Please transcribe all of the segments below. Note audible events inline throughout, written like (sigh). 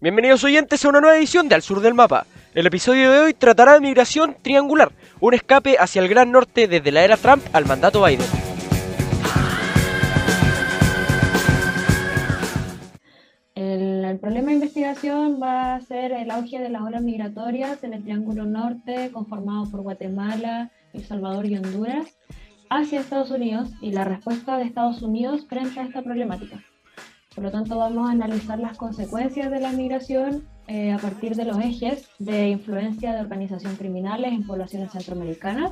Bienvenidos oyentes a una nueva edición de Al Sur del Mapa. El episodio de hoy tratará de migración triangular, un escape hacia el Gran Norte desde la era Trump al mandato Biden. El, problema de investigación va a ser el auge de las olas migratorias en el Triángulo Norte, conformado por Guatemala, El Salvador y Honduras, hacia Estados Unidos y la respuesta de Estados Unidos frente a esta problemática. Por lo tanto, vamos a analizar las consecuencias de la migración eh, a partir de los ejes de influencia de organizaciones criminales en poblaciones centroamericanas,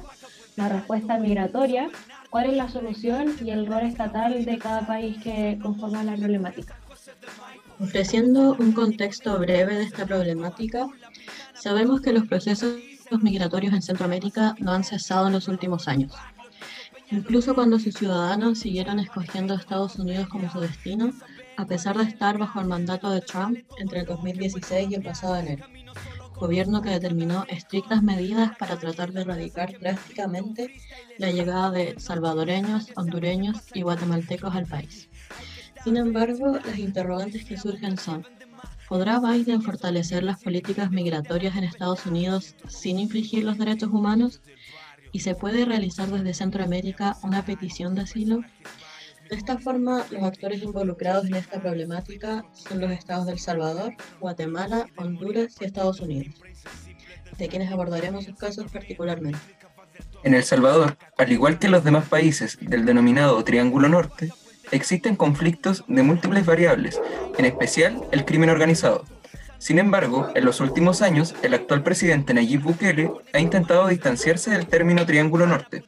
la respuesta migratoria, cuál es la solución y el rol estatal de cada país que conforma la problemática. Ofreciendo un contexto breve de esta problemática, sabemos que los procesos migratorios en Centroamérica no han cesado en los últimos años. Incluso cuando sus ciudadanos siguieron escogiendo a Estados Unidos como su destino, a pesar de estar bajo el mandato de Trump entre el 2016 y el pasado enero, gobierno que determinó estrictas medidas para tratar de erradicar drásticamente la llegada de salvadoreños, hondureños y guatemaltecos al país. Sin embargo, las interrogantes que surgen son, ¿podrá Biden fortalecer las políticas migratorias en Estados Unidos sin infringir los derechos humanos? ¿Y se puede realizar desde Centroamérica una petición de asilo? De esta forma, los actores involucrados en esta problemática son los estados de El Salvador, Guatemala, Honduras y Estados Unidos, de quienes abordaremos sus casos particularmente. En El Salvador, al igual que los demás países del denominado Triángulo Norte, existen conflictos de múltiples variables, en especial el crimen organizado. Sin embargo, en los últimos años, el actual presidente Nayib Bukele ha intentado distanciarse del término Triángulo Norte,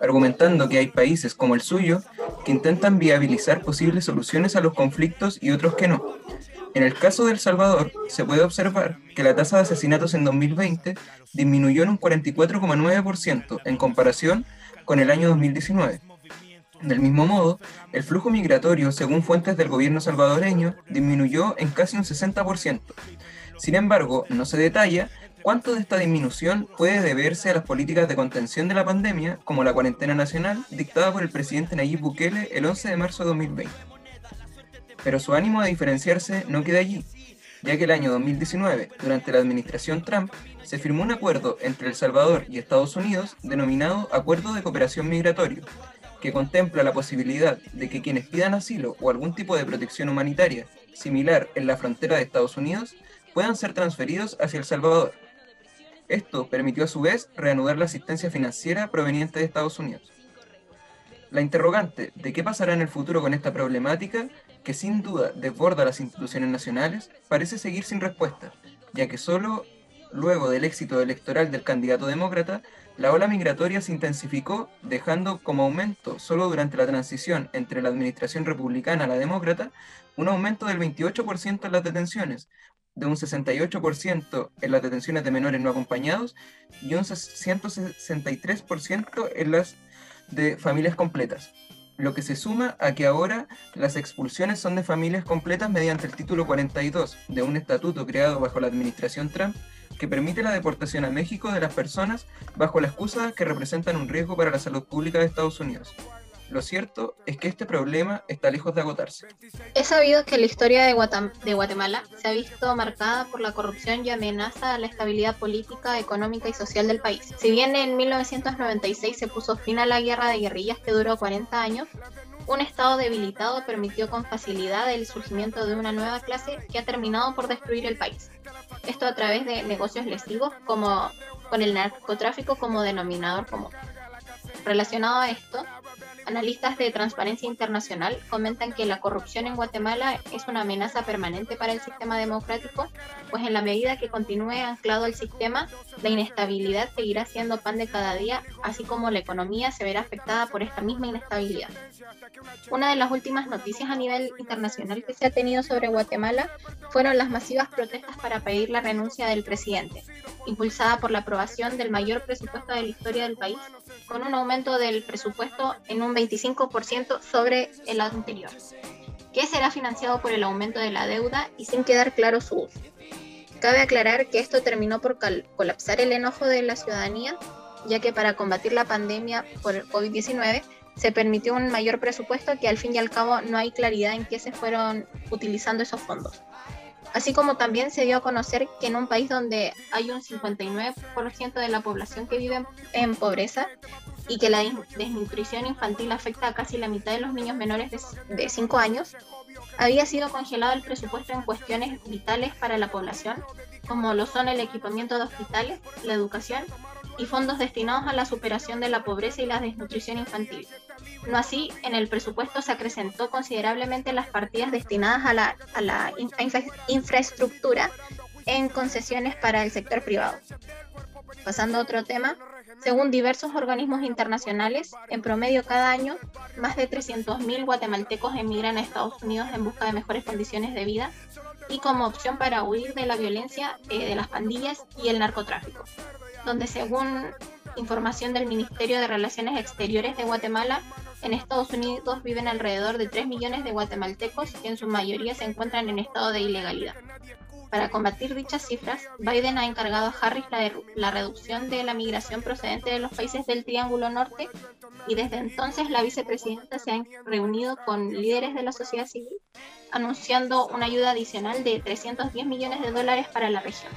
argumentando que hay países como el suyo que intentan viabilizar posibles soluciones a los conflictos y otros que no. En el caso de El Salvador, se puede observar que la tasa de asesinatos en 2020 disminuyó en un 44,9% en comparación con el año 2019. Del mismo modo, el flujo migratorio, según fuentes del gobierno salvadoreño, disminuyó en casi un 60%. Sin embargo, no se detalla ¿Cuánto de esta disminución puede deberse a las políticas de contención de la pandemia, como la cuarentena nacional dictada por el presidente Nayib Bukele el 11 de marzo de 2020? Pero su ánimo de diferenciarse no queda allí, ya que el año 2019, durante la administración Trump, se firmó un acuerdo entre El Salvador y Estados Unidos denominado Acuerdo de Cooperación Migratorio, que contempla la posibilidad de que quienes pidan asilo o algún tipo de protección humanitaria similar en la frontera de Estados Unidos puedan ser transferidos hacia El Salvador esto permitió a su vez reanudar la asistencia financiera proveniente de Estados Unidos. La interrogante de qué pasará en el futuro con esta problemática, que sin duda desborda las instituciones nacionales, parece seguir sin respuesta, ya que solo luego del éxito electoral del candidato demócrata, la ola migratoria se intensificó, dejando como aumento solo durante la transición entre la administración republicana a la demócrata un aumento del 28% en las detenciones, de un 68% en las detenciones de menores no acompañados y un 163% en las de familias completas, lo que se suma a que ahora las expulsiones son de familias completas mediante el título 42 de un estatuto creado bajo la administración Trump que permite la deportación a México de las personas bajo la excusa que representan un riesgo para la salud pública de Estados Unidos. Lo cierto es que este problema está lejos de agotarse. Es sabido que la historia de, Guatemala se ha visto marcada por la corrupción y amenaza a la estabilidad política, económica y social del país. Si bien en 1996 se puso fin a la guerra de guerrillas que duró 40 años, un Estado debilitado permitió con facilidad el surgimiento de una nueva clase que ha terminado por destruir el país. Esto a través de negocios lesivos como con el narcotráfico como denominador común. Relacionado a esto, Analistas de Transparencia Internacional comentan que la corrupción en Guatemala es una amenaza permanente para el sistema democrático, pues en la medida que continúe anclado el sistema, la inestabilidad seguirá siendo pan de cada día, así como la economía se verá afectada por esta misma inestabilidad. Una de las últimas noticias a nivel internacional que se ha tenido sobre Guatemala fueron las masivas protestas para pedir la renuncia del presidente, impulsada por la aprobación del mayor presupuesto de la historia del país, con un aumento del presupuesto en un 25% sobre el anterior, que será financiado por el aumento de la deuda y sin quedar claro su uso. Cabe aclarar que esto terminó por colapsar el enojo de la ciudadanía, ya que para combatir la pandemia por el COVID-19 se permitió un mayor presupuesto que al fin y al cabo no hay claridad en qué se fueron utilizando esos fondos. Así como también se dio a conocer que en un país donde hay un 59% de la población que vive en pobreza y que la desnutrición infantil afecta a casi la mitad de los niños menores de 5 años, había sido congelado el presupuesto en cuestiones vitales para la población, como lo son el equipamiento de hospitales, la educación y fondos destinados a la superación de la pobreza y la desnutrición infantil. No así, en el presupuesto se acrecentó considerablemente las partidas destinadas a la, a la infraestructura en concesiones para el sector privado. Pasando a otro tema, según diversos organismos internacionales, en promedio cada año, más de 300.000 guatemaltecos emigran a Estados Unidos en busca de mejores condiciones de vida y como opción para huir de la violencia eh, de las pandillas y el narcotráfico, donde según información del Ministerio de Relaciones Exteriores de Guatemala, en Estados Unidos viven alrededor de 3 millones de guatemaltecos que en su mayoría se encuentran en estado de ilegalidad. Para combatir dichas cifras, Biden ha encargado a Harris la, reducción de la migración procedente de los países del Triángulo Norte y desde entonces la vicepresidenta se ha reunido con líderes de la sociedad civil anunciando una ayuda adicional de 310 millones de dólares para la región.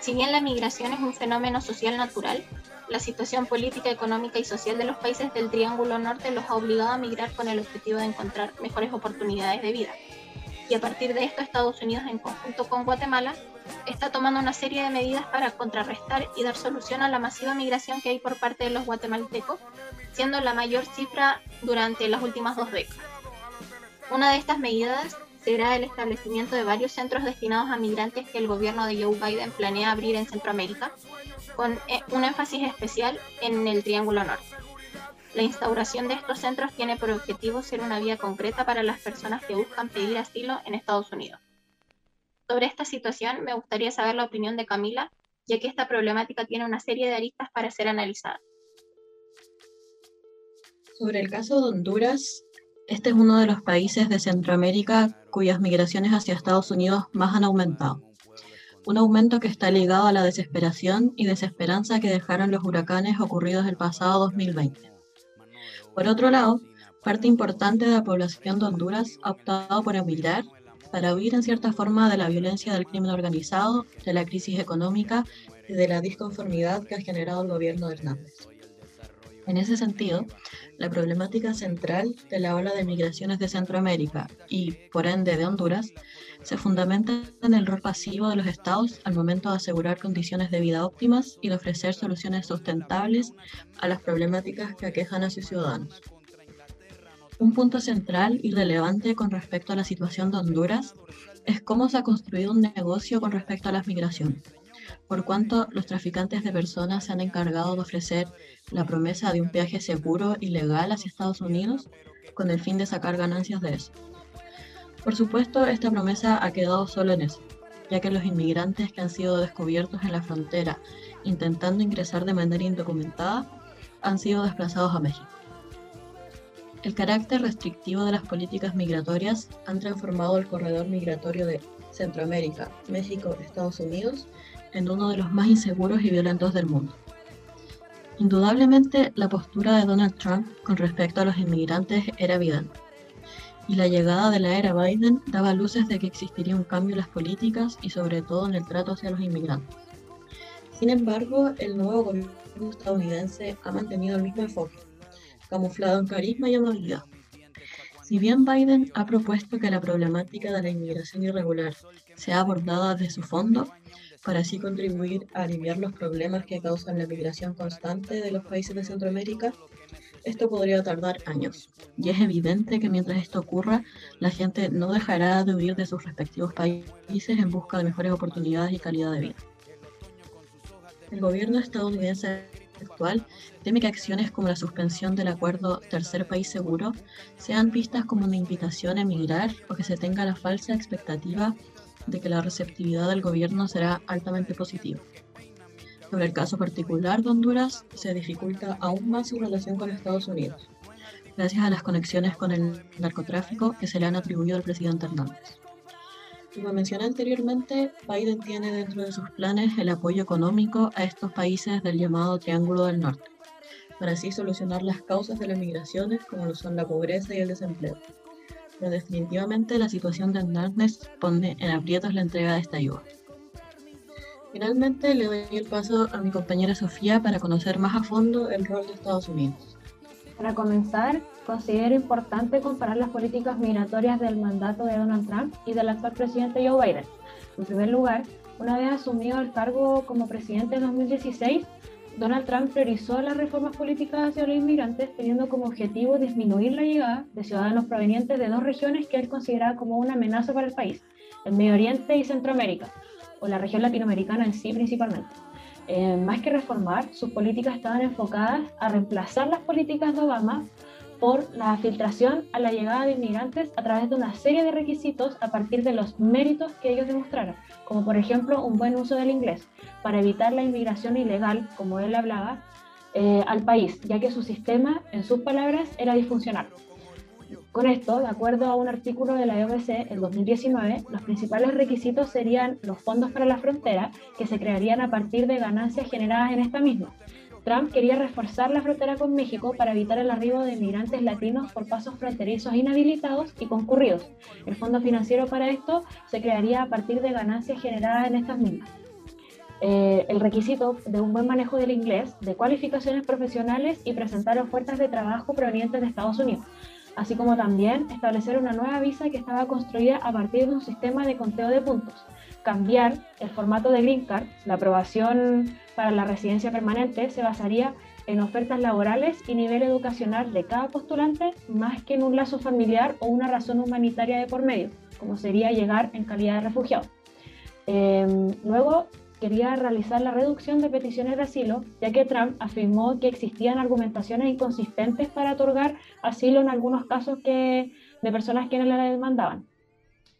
Si bien la migración es un fenómeno social natural, la situación política, económica y social de los países del Triángulo Norte los ha obligado a migrar con el objetivo de encontrar mejores oportunidades de vida. Y a partir de esto, Estados Unidos, en conjunto con Guatemala, está tomando una serie de medidas para contrarrestar y dar solución a la masiva migración que hay por parte de los guatemaltecos, siendo la mayor cifra durante las últimas dos décadas. Una de estas medidas será el establecimiento de varios centros destinados a migrantes que el gobierno de Joe Biden planea abrir en Centroamérica, con eh, un énfasis especial en el Triángulo Norte. La instauración de estos centros tiene por objetivo ser una vía concreta para las personas que buscan pedir asilo en Estados Unidos. Sobre esta situación me gustaría saber la opinión de Camila, ya que esta problemática tiene una serie de aristas para ser analizada. Sobre el caso de Honduras, este es uno de los países de Centroamérica cuyas migraciones hacia Estados Unidos más han aumentado. Un aumento que está ligado a la desesperación y desesperanza que dejaron los huracanes ocurridos el pasado 2020. Por otro lado, parte importante de la población de Honduras ha optado por emigrar para huir en cierta forma de la violencia del crimen organizado, de la crisis económica y de la disconformidad que ha generado el gobierno de Hernández. En ese sentido, la problemática central de la ola de migraciones de Centroamérica y, por ende, de Honduras, se fundamenta en el rol pasivo de los estados al momento de asegurar condiciones de vida óptimas y de ofrecer soluciones sustentables a las problemáticas que aquejan a sus ciudadanos. Un punto central y relevante con respecto a la situación de Honduras es cómo se ha construido un negocio con respecto a las migraciones por cuanto los traficantes de personas se han encargado de ofrecer la promesa de un viaje seguro y legal hacia Estados Unidos con el fin de sacar ganancias de eso. Por supuesto, esta promesa ha quedado solo en eso, ya que los inmigrantes que han sido descubiertos en la frontera intentando ingresar de manera indocumentada han sido desplazados a México. El carácter restrictivo de las políticas migratorias han transformado el corredor migratorio de Centroamérica, México, Estados Unidos en uno de los más inseguros y violentos del mundo. Indudablemente, la postura de Donald Trump con respecto a los inmigrantes era evidente, y la llegada de la era Biden daba luces de que existiría un cambio en las políticas y sobre todo en el trato hacia los inmigrantes. Sin embargo, el nuevo gobierno estadounidense ha mantenido el mismo enfoque, camuflado en carisma y amabilidad. Si bien Biden ha propuesto que la problemática de la inmigración irregular sea abordada desde su fondo, para así contribuir a aliviar los problemas que causan la migración constante de los países de Centroamérica, esto podría tardar años. Y es evidente que mientras esto ocurra, la gente no dejará de huir de sus respectivos países en busca de mejores oportunidades y calidad de vida. El gobierno estadounidense actual teme que acciones como la suspensión del acuerdo Tercer País Seguro sean vistas como una invitación a emigrar o que se tenga la falsa expectativa de que la receptividad del gobierno será altamente positiva. Sobre el caso particular de Honduras, se dificulta aún más su relación con Estados Unidos, gracias a las conexiones con el narcotráfico que se le han atribuido al presidente Hernández. Como mencioné anteriormente, Biden tiene dentro de sus planes el apoyo económico a estos países del llamado Triángulo del Norte, para así solucionar las causas de las migraciones como lo son la pobreza y el desempleo pero definitivamente la situación de Hernández pone en aprietos la entrega de esta ayuda. Finalmente le doy el paso a mi compañera Sofía para conocer más a fondo el rol de Estados Unidos. Para comenzar, considero importante comparar las políticas migratorias del mandato de Donald Trump y del actual presidente Joe Biden. En primer lugar, una vez asumido el cargo como presidente en 2016, Donald Trump priorizó las reformas políticas hacia los inmigrantes, teniendo como objetivo disminuir la llegada de ciudadanos provenientes de dos regiones que él consideraba como una amenaza para el país, el Medio Oriente y Centroamérica, o la región latinoamericana en sí principalmente. Eh, más que reformar, sus políticas estaban enfocadas a reemplazar las políticas de Obama por la filtración a la llegada de inmigrantes a través de una serie de requisitos a partir de los méritos que ellos demostraron, como por ejemplo un buen uso del inglés, para evitar la inmigración ilegal, como él hablaba, eh, al país, ya que su sistema, en sus palabras, era disfuncional. Con esto, de acuerdo a un artículo de la EOBC en 2019, los principales requisitos serían los fondos para la frontera, que se crearían a partir de ganancias generadas en esta misma. Trump quería reforzar la frontera con México para evitar el arribo de inmigrantes latinos por pasos fronterizos inhabilitados y concurridos. El fondo financiero para esto se crearía a partir de ganancias generadas en estas mismas. Eh, el requisito de un buen manejo del inglés, de cualificaciones profesionales y presentar ofertas de trabajo provenientes de Estados Unidos así como también establecer una nueva visa que estaba construida a partir de un sistema de conteo de puntos, cambiar el formato de Green Card, la aprobación para la residencia permanente se basaría en ofertas laborales y nivel educacional de cada postulante más que en un lazo familiar o una razón humanitaria de por medio, como sería llegar en calidad de refugiado. Em, luego, quería realizar la reducción de peticiones de asilo, ya que Trump afirmó que existían argumentaciones inconsistentes para otorgar asilo en algunos casos que, de personas que no la demandaban,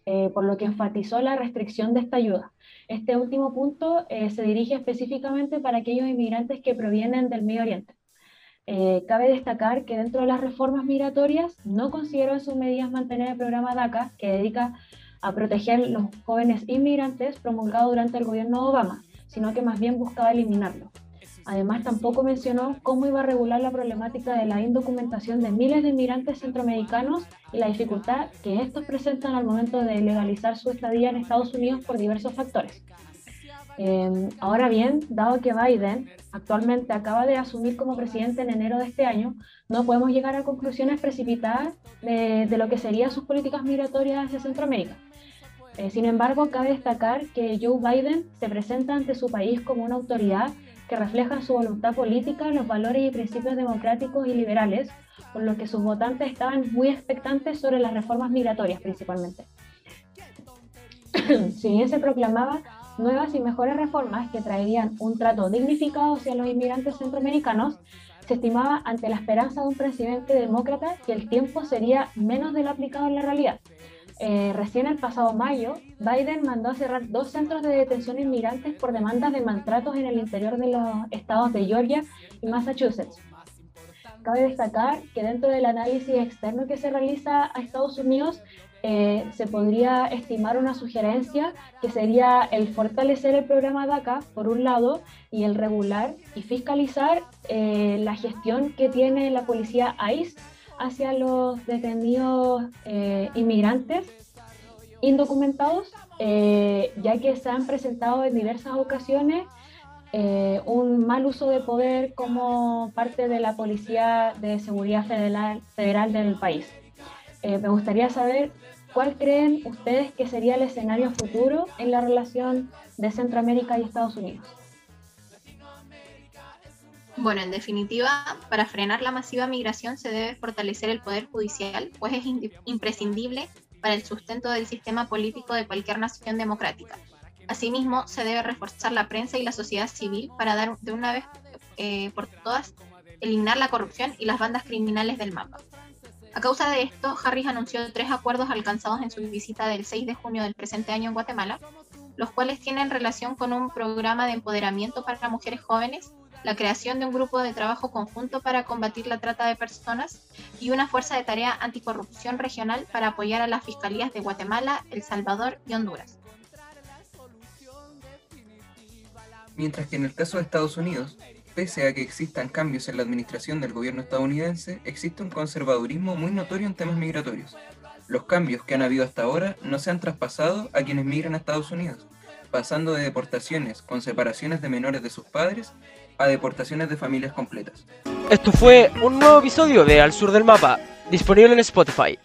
eh, por lo que enfatizó la restricción de esta ayuda. Este último punto eh, se dirige específicamente para aquellos inmigrantes que provienen del Medio Oriente. Eh, cabe destacar que dentro de las reformas migratorias no consideró en sus medidas mantener el programa DACA, que dedica a proteger los jóvenes inmigrantes promulgado durante el gobierno de Obama, sino que más bien buscaba eliminarlo. Además, tampoco mencionó cómo iba a regular la problemática de la indocumentación de miles de inmigrantes centroamericanos y la dificultad que estos presentan al momento de legalizar su estadía en Estados Unidos por diversos factores. Em, ahora bien, dado que Biden actualmente acaba de asumir como presidente en enero de este año, no podemos llegar a conclusiones precipitadas de, de lo que serían sus políticas migratorias hacia Centroamérica. Eh, sin embargo, cabe destacar que Joe Biden se presenta ante su país como una autoridad que refleja su voluntad política, los valores y principios democráticos y liberales, por lo que sus votantes estaban muy expectantes sobre las reformas migratorias principalmente. (coughs) si bien se proclamaba nuevas y mejores reformas que traerían un trato dignificado hacia los inmigrantes centroamericanos, se estimaba ante la esperanza de un presidente demócrata que el tiempo sería menos de lo aplicado en la realidad, eh, recién el pasado mayo, Biden mandó a cerrar dos centros de detención inmigrantes por demandas de maltratos en el interior de los estados de Georgia y Massachusetts. Cabe destacar que dentro del análisis externo que se realiza a Estados Unidos, eh, se podría estimar una sugerencia que sería el fortalecer el programa DACA, por un lado, y el regular y fiscalizar eh, la gestión que tiene la policía ICE hacia los detenidos eh, inmigrantes indocumentados, eh, ya que se han presentado en diversas ocasiones eh, un mal uso de poder como parte de la Policía de Seguridad Federal, federal del país. me gustaría saber cuál creen ustedes que sería el escenario futuro en la relación de Centroamérica y Estados Unidos. Bueno, en definitiva, para frenar la masiva migración se debe fortalecer el poder judicial, pues es imprescindible para el sustento del sistema político de cualquier nación democrática. Asimismo, se debe reforzar la prensa y la sociedad civil para dar de una vez eh, por todas eliminar la corrupción y las bandas criminales del mapa. A causa de esto, Harris anunció tres acuerdos alcanzados en su visita del 6 de junio del presente año en Guatemala, los cuales tienen relación con un programa de empoderamiento para mujeres jóvenes la creación de un grupo de trabajo conjunto para combatir la trata de personas y una fuerza de tarea anticorrupción regional para apoyar a las fiscalías de Guatemala, El Salvador y Honduras. Mientras que en el caso de Estados Unidos, pese a que existan cambios en la administración del gobierno estadounidense, existe un conservadurismo muy notorio en temas migratorios, los cambios que han habido hasta ahora no se han traspasado a quienes migran a Estados Unidos, pasando de deportaciones con separaciones de menores de sus padres a deportaciones de familias completas. Esto fue un nuevo episodio de Al Sur del Mapa, disponible en Spotify.